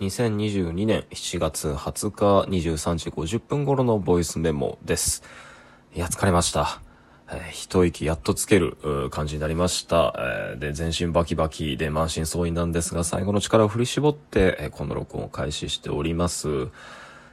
2022年7月20日23時50分頃のボイスメモです。いや、疲れました。えー一息やっとつける感じになりました。えーで、全身バキバキで満身創痍なんですが、最後の力を振り絞って、えーこの録音を開始しております。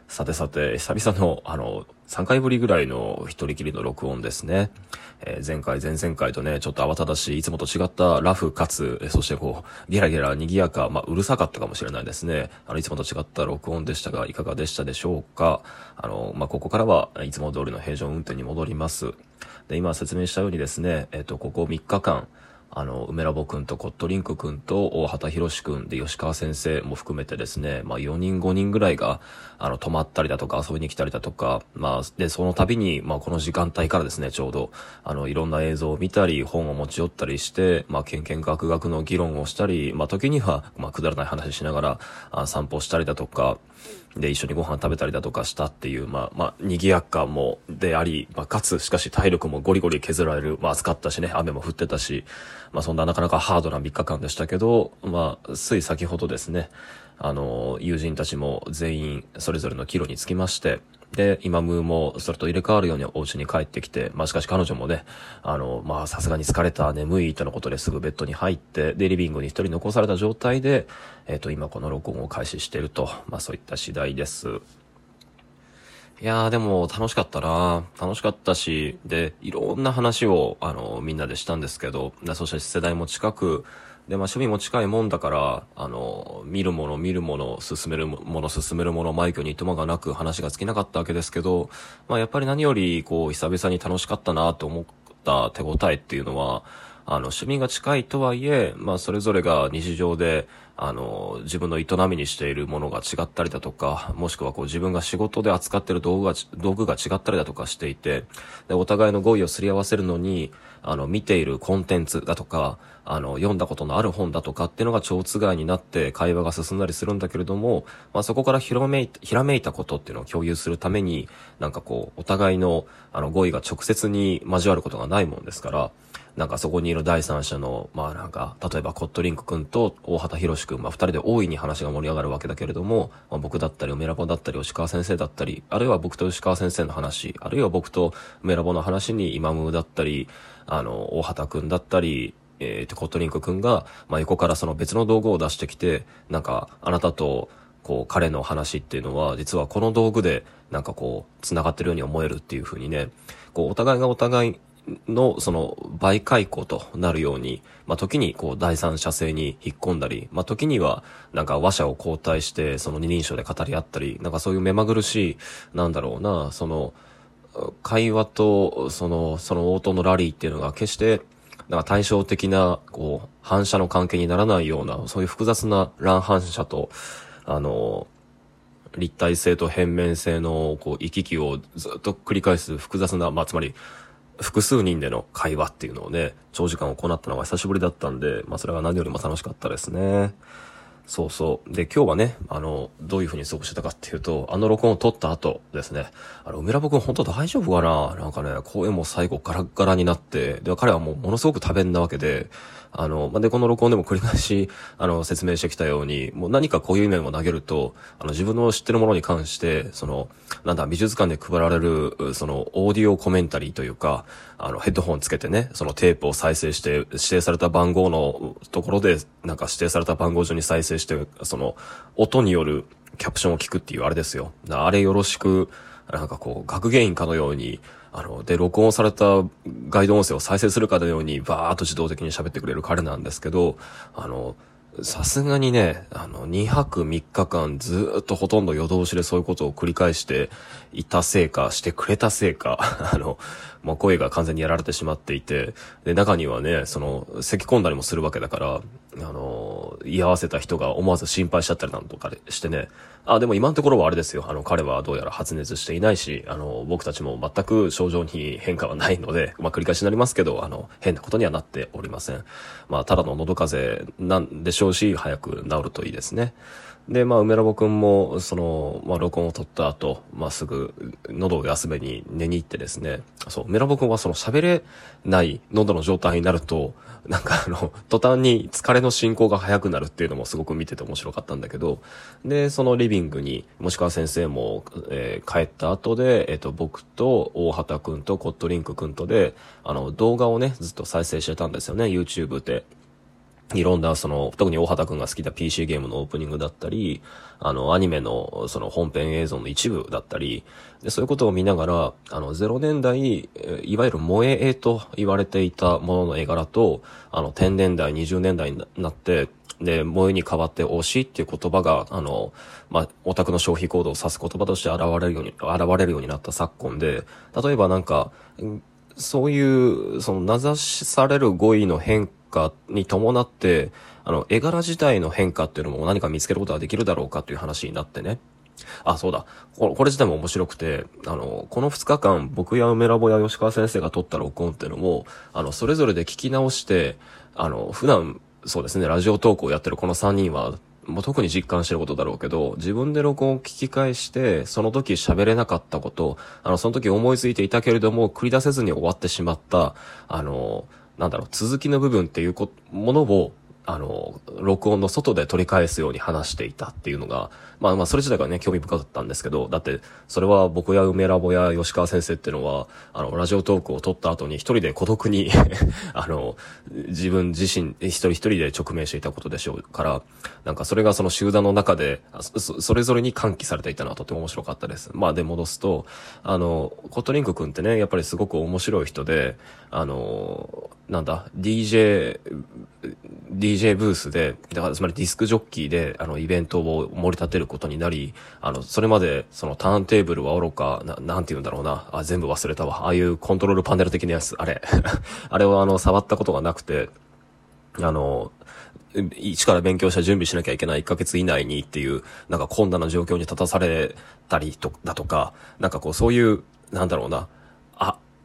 さてさて、久々の、あの、3回ぶりぐらいの一人きりの録音ですね。えー前回、前々回とね、ちょっと慌ただしい、いつもと違ったラフかつ、えそしてこう、ゲラゲラ賑やか、まあ、うるさかったかもしれないですね。あの、いつもと違った録音でしたが、いかがでしたでしょうか？あの、まあ、ここからは、いつも通りの平常運転に戻ります。で、今説明したようにですね、えっ、と、ここ3日間、あの、梅ラボくんとコットリンクくんと大畑博士くんで吉川先生も含めてですね、まあ4人5人ぐらいが、あの、泊まったりだとか遊びに来たりだとか、まあ、で、その度に、まあこの時間帯からですね、ちょうど、あの、いろんな映像を見たり、本を持ち寄ったりして、まあ、けんけんがくがくの議論をしたり、まあ時には、まあくだらない話しながら、あ散歩したりだとか、で、一緒にご飯食べたりだとかしたっていう、まあ、まあ、賑やかもであり、まあ、かつ、しかし体力もゴリゴリ削られる、まあ、暑かったしね、雨も降ってたし、まあ、そんななかなかハードな3日間でしたけど、まあ、つい先ほどですね、あの、友人たちも全員それぞれの帰路につきまして、で、今ムーもそれと入れ替わるようにお家に帰ってきて、まあしかし彼女もね、あの、まあさすがに疲れた、眠いとのことですぐベッドに入って、で、リビングに一人残された状態で、えっ、と、今この録音を開始してると、まあそういった次第です。いやーでも楽しかったな楽しかったし、で、いろんな話を、あの、みんなでしたんですけど、そして世代も近く、で、まあ趣味も近いもんだから、あの、見るもの見るもの、進めるもの進めるもの、マイクにいとまがなく話が尽きなかったわけですけど、まあやっぱり何より、こう、久々に楽しかったなと思った手応えっていうのは、あの、趣味が近いとはいえ、まあ、それぞれが日常で、あの、自分の営みにしているものが違ったりだとか、もしくはこう自分が仕事で扱っている道具が、道具が違ったりだとかしていて、で、お互いの語彙をすり合わせるのに、あの、見ているコンテンツだとか、あの、読んだことのある本だとかっていうのが蝶つがいになって会話が進んだりするんだけれども、まあ、そこからひらめいひらめいたことっていうのを共有するために、なんかこう、お互いの、あの、語彙が直接に交わることがないもんですから、なんかそこにいる第三者の、まあなんか、例えばコットリンク君と大畑博士君、まあ二人で大いに話が盛り上がるわけだけれども、まあ、僕だったり、梅ラボだったり、吉川先生だったり、あるいは僕と吉川先生の話、あるいは僕と梅ラボの話に今ムだったり、あの、大畑君だったり、えー、コットリンク君が、まあ横からその別の道具を出してきて、なんか、あなたと、こう、彼の話っていうのは、実はこの道具で、なんかこう、繋がってるように思えるっていう風にね、こう、お互いがお互いの、その、媒介項となるように、まあ、時に、こう、第三者性に引っ込んだり、まあ、時には、なんか、話者を交代して、その二人称で語り合ったり、なんかそういう目まぐるしい、なんだろうな、その、会話と、その、その応答のラリーっていうのが決して、なんか対照的な、こう、反射の関係にならないような、そういう複雑な乱反射と、あの、立体性と変面性の、こう、行き来をずっと繰り返す複雑な、まあ、つまり、複数人での会話っていうのをね、長時間行ったのが久しぶりだったんで、まあ、それが何よりも楽しかったですね。そうそう。で、今日はね、あの、どういう風に過ごしてたかっていうと、あの録音を撮った後ですね、あの、梅ラボ君本当大丈夫かな？なんかね、声も最後ガラッガラになって、で、彼はもうものすごく多弁なわけで、あの、まあ、で、この録音でも繰り返し、あの、説明してきたように、もう何かこういう面を投げると、あの、自分の知ってるものに関して、その、なんだ、美術館で配られる、その、オーディオコメンタリーというか、あの、ヘッドホンつけてね、そのテープを再生して、指定された番号のところで、なんか指定された番号順に再生して、その、音によるキャプションを聞くっていうあれですよ。あれよろしく、なんかこう、学芸員かのように、あの、で、録音されたガイド音声を再生するかのように、バーっと自動的に喋ってくれる彼なんですけど、あの、さすがにね、あの、2泊3日間ずっとほとんど夜通しでそういうことを繰り返していたせいか、してくれたせいか、あの、もう声が完全にやられてしまっていて、で、中にはね、その、咳込んだりもするわけだから、あの、居合わせた人が思わず心配しちゃったりなんとかしてね、あ、でも今のところはあれですよ。あの、彼はどうやら発熱していないし、あの、僕たちも全く症状に変化はないので、まあ、繰り返しになりますけど、あの、変なことにはなっておりません。まあ、ただの喉風邪なんでしょうし、早く治るといいですね。で、まあ、梅ラボくんも、その、まあ、録音を取った後、まあ、すぐ、喉を休めに寝に行ってですね、そう、梅ラボくんはその喋れない喉の状態になると、なんかあの、途端に疲れの進行が早くなるっていうのもすごく見てて面白かったんだけど、で、そのリビングに、もしくは先生も、えー、帰った後で、えっ、ー、と、僕と大畑くんとコットリンクくんとで、あの、動画をね、ずっと再生してたんですよね、YouTube で。いろんな、その、特に大畑くんが好きな PC ゲームのオープニングだったり、あの、アニメの、その本編映像の一部だったり、で、そういうことを見ながら、あの、0年代、いわゆる萌え絵と言われていたものの絵柄と、あの、10年代、20年代になって、で、萌えに変わって推しっていう言葉が、あの、まあ、オタクの消費行動を指す言葉として現れるように、現れるようになった昨今で、例えばなんか、そういう、その名指しされる語彙の変化に伴って、あの、絵柄自体の変化っていうのも何か見つけることができるだろうかという話になってね。あ、そうだ。これこれ自体も面白くて、あの、この2日間、僕や梅ラボや吉川先生が撮った録音っていうのも、あの、それぞれで聞き直して、あの、普段、そうですね、ラジオトークをやってるこの3人は、もう特に実感してることだろうけど、自分で録音を聞き返して、その時喋れなかったこと、あの、その時思いついていたけれども、繰り出せずに終わってしまった、あの、なんだろう、続きの部分っていうものを、あの、録音の外で取り返すように話していたっていうのが、まあまあ、それ自体がね、興味深かったんですけど、だって、それは僕や梅ラボや吉川先生っていうのは、あの、ラジオトークを撮った後に一人で孤独に あの、自分自身、一人一人で直面していたことでしょうから、なんかそれがその集団の中で、そそれぞれに喚起されていたのはとても面白かったです。まあで戻すと、あの、コットリンク君ってね、やっぱりすごく面白い人で、あの、なんだ、DJ、DJ ブースで、だからつまりディスクジョッキーで、あの、イベントを盛り立てることになり、あの、それまで、そのターンテーブルはおろか、な、なんて言うんだろうな、あ、全部忘れたわ。ああいうコントロールパネル的なやつ、あれ。あれをあの、触ったことがなくて、あの、一から勉強した準備しなきゃいけない1ヶ月以内にっていう、なんか困難な状況に立たされたりと、だとか、なんかこうそういう、なんだろうな、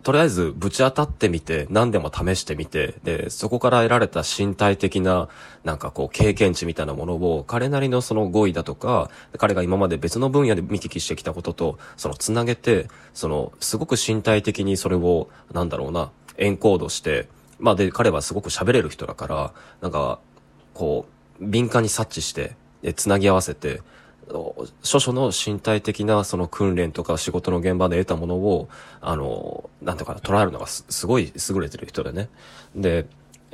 とりあえずぶち当たってみて、何でも試してみて、で、そこから得られた身体的な、なんかこう経験値みたいなものを、彼なりのその語彙だとか、彼が今まで別の分野で見聞きしてきたことと、そのつなげて、その、すごく身体的にそれを、なんだろうな、エンコードして、まあで、彼はすごく喋れる人だから、なんか、こう、敏感に察知して、で、つなぎ合わせて、諸々の身体的なその訓練とか仕事の現場で得たものを、あの、なんていうかな捉えるのがすごい優れてる人でね。で、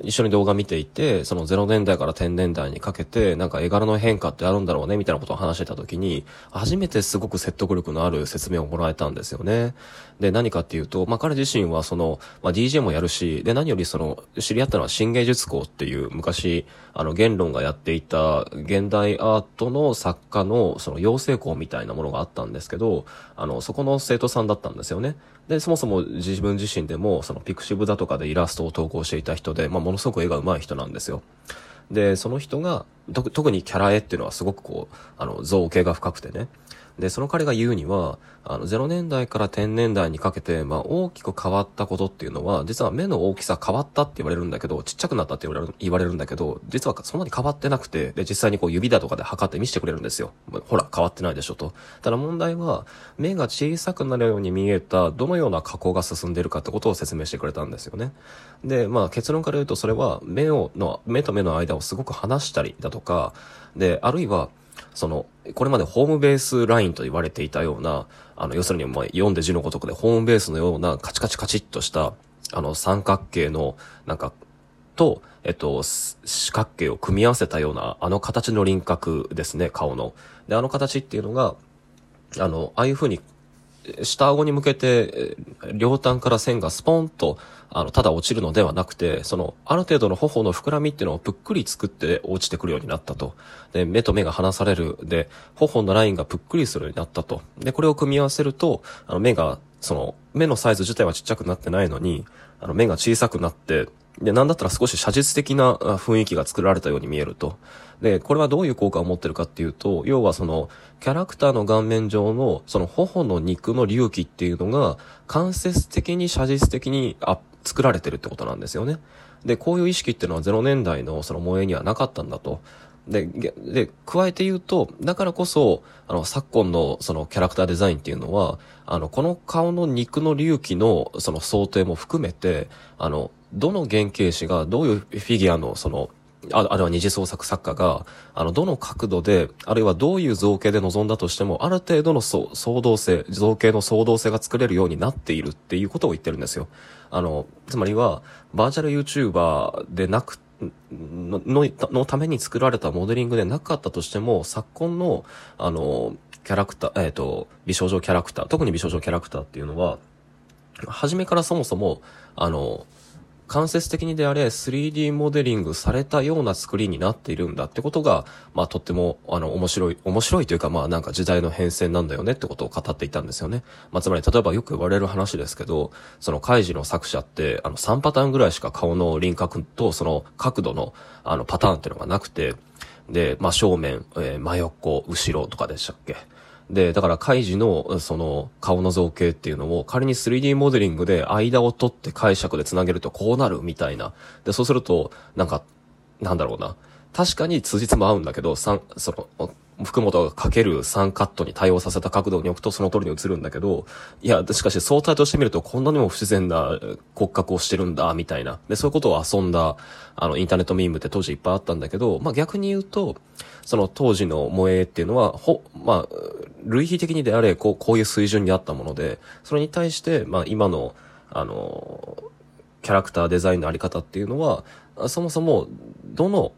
一緒に動画見ていて、その0年代から10年代にかけて、なんか絵柄の変化ってあるんだろうね、みたいなことを話してた時に、初めてすごく説得力のある説明をもらえたんですよね。で、何かっていうと、まあ、彼自身はその、まあ、DJ もやるし、で、何よりその、知り合ったのは新芸術校っていう、昔、あの、言論がやっていた現代アートの作家の、その、養成校みたいなものがあったんですけど、あの、そこの生徒さんだったんですよね。で、そもそも自分自身でも、そのピクシブだとかでイラストを投稿していた人で、まあ、ものすごく絵が上手い人なんですよ。で、その人が、特にキャラ絵っていうのはすごくこう、あの、造形が深くてね。で、その彼が言うには、あの、0年代から10年代にかけて、まあ、大きく変わったことっていうのは、実は目の大きさ変わったって言われるんだけど、ちっちゃくなったって言われる言われるんだけど、実はそんなに変わってなくて、で、実際にこう指だとかで測って見せてくれるんですよ。ほら、変わってないでしょと。ただ問題は、目が小さくなるように見えた、どのような加工が進んでるかってことを説明してくれたんですよね。で、まあ、結論から言うと、それは、目を、の、目と目の間をすごく離したりだとか、で、あるいは、その、これまでホームベースラインと言われていたような、あの、要するに、まあ、読んで字のごとくで、ホームベースのようなカチカチカチっとした、あの、三角形の、なんか、と、えっと、四角形を組み合わせたような、あの形の輪郭ですね、顔の。で、あの形っていうのが、あの、ああいう風に下顎に向けて、両端から線がスポンと、あの、ただ落ちるのではなくて、その、ある程度の頬の膨らみっていうのをぷっくり作って落ちてくるようになったと。で、目と目が離される。で、頬のラインがぷっくりするようになったと。で、これを組み合わせると、あの、目が、その、目のサイズ自体はちっちゃくなってないのに、あの、目が小さくなって、で、なんだったら少し写実的な雰囲気が作られたように見えると。で、これはどういう効果を持ってるかっていうと、要はその、キャラクターの顔面上の、その頬の肉の隆起っていうのが、間接的に写実的にあ作られてるってことなんですよね。で、こういう意識っていうのは0年代のその萌えにはなかったんだと。で、で、加えて言うと、だからこそ、あの、昨今のそのキャラクターデザインっていうのは、あの、この顔の肉の隆起のその想定も含めて、あの、どの原型師がどういうフィギュアのその、ああるいは二次創作作家が、あの、どの角度で、あるいはどういう造形で臨んだとしても、ある程度の相動性、造形の相動性が作れるようになっているっていうことを言ってるんですよ。あの、つまりは、バーチャル YouTuber でなくののために作られたモデリングでなかったとしても、昨今の、あの、キャラクター、えっ、ー、と、美少女キャラクター、特に美少女キャラクターっていうのは、初めからそもそも、あの、間接的にであれ 3D モデリングされたような作りになっているんだってことが、まあとっても、あの、面白い、面白いというかまあなんか時代の変遷なんだよねってことを語っていたんですよね。まあつまり例えばよく言われる話ですけど、そのカイジの作者って、あの3パターンぐらいしか顔の輪郭とその角度のあのパターンっていうのがなくて、で、まあ正面、えー、真横、後ろとかでしたっけ？で、だから、カイジの、その、顔の造形っていうのを、仮に 3D モデリングで間を取って解釈で繋げるとこうなるみたいな。で、そうすると、なんか、なんだろうな。確かに通じつも合うんだけど、三、その、福本がかける3カットに対応させた角度に置くとその通りに映るんだけど、いや、しかし相対としてみるとこんなにも不自然な骨格をしてるんだ、みたいな。で、そういうことを遊んだ、あの、インターネットミームって当時いっぱいあったんだけど、まあ、逆に言うと、その当時の萌えっていうのは、ほ、まあ、類比的にであれ、こう、こういう水準にあったもので、それに対して、まあ、今の、あの、キャラクターデザインのあり方っていうのは、そもそも、どの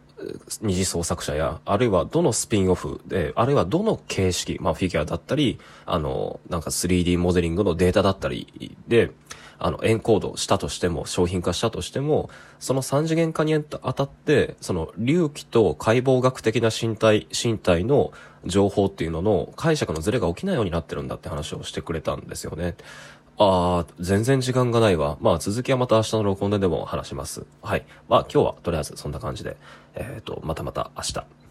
二次創作者や、あるいはどのスピンオフで、あるいはどの形式、まあフィギュアだったり、あの、なんか 3D モデリングのデータだったりで、あの、エンコードしたとしても、商品化したとしても、その三次元化にあたって、その、隆起と解剖学的な身体、身体の情報っていうのの解釈のズレが起きないようになってるんだって話をしてくれたんですよね。ああ、全然時間がないわ。まあ続きはまた明日の録音ででも話します。はい。まあ今日はとりあえずそんな感じで、えっ、ー、と、またまた明日。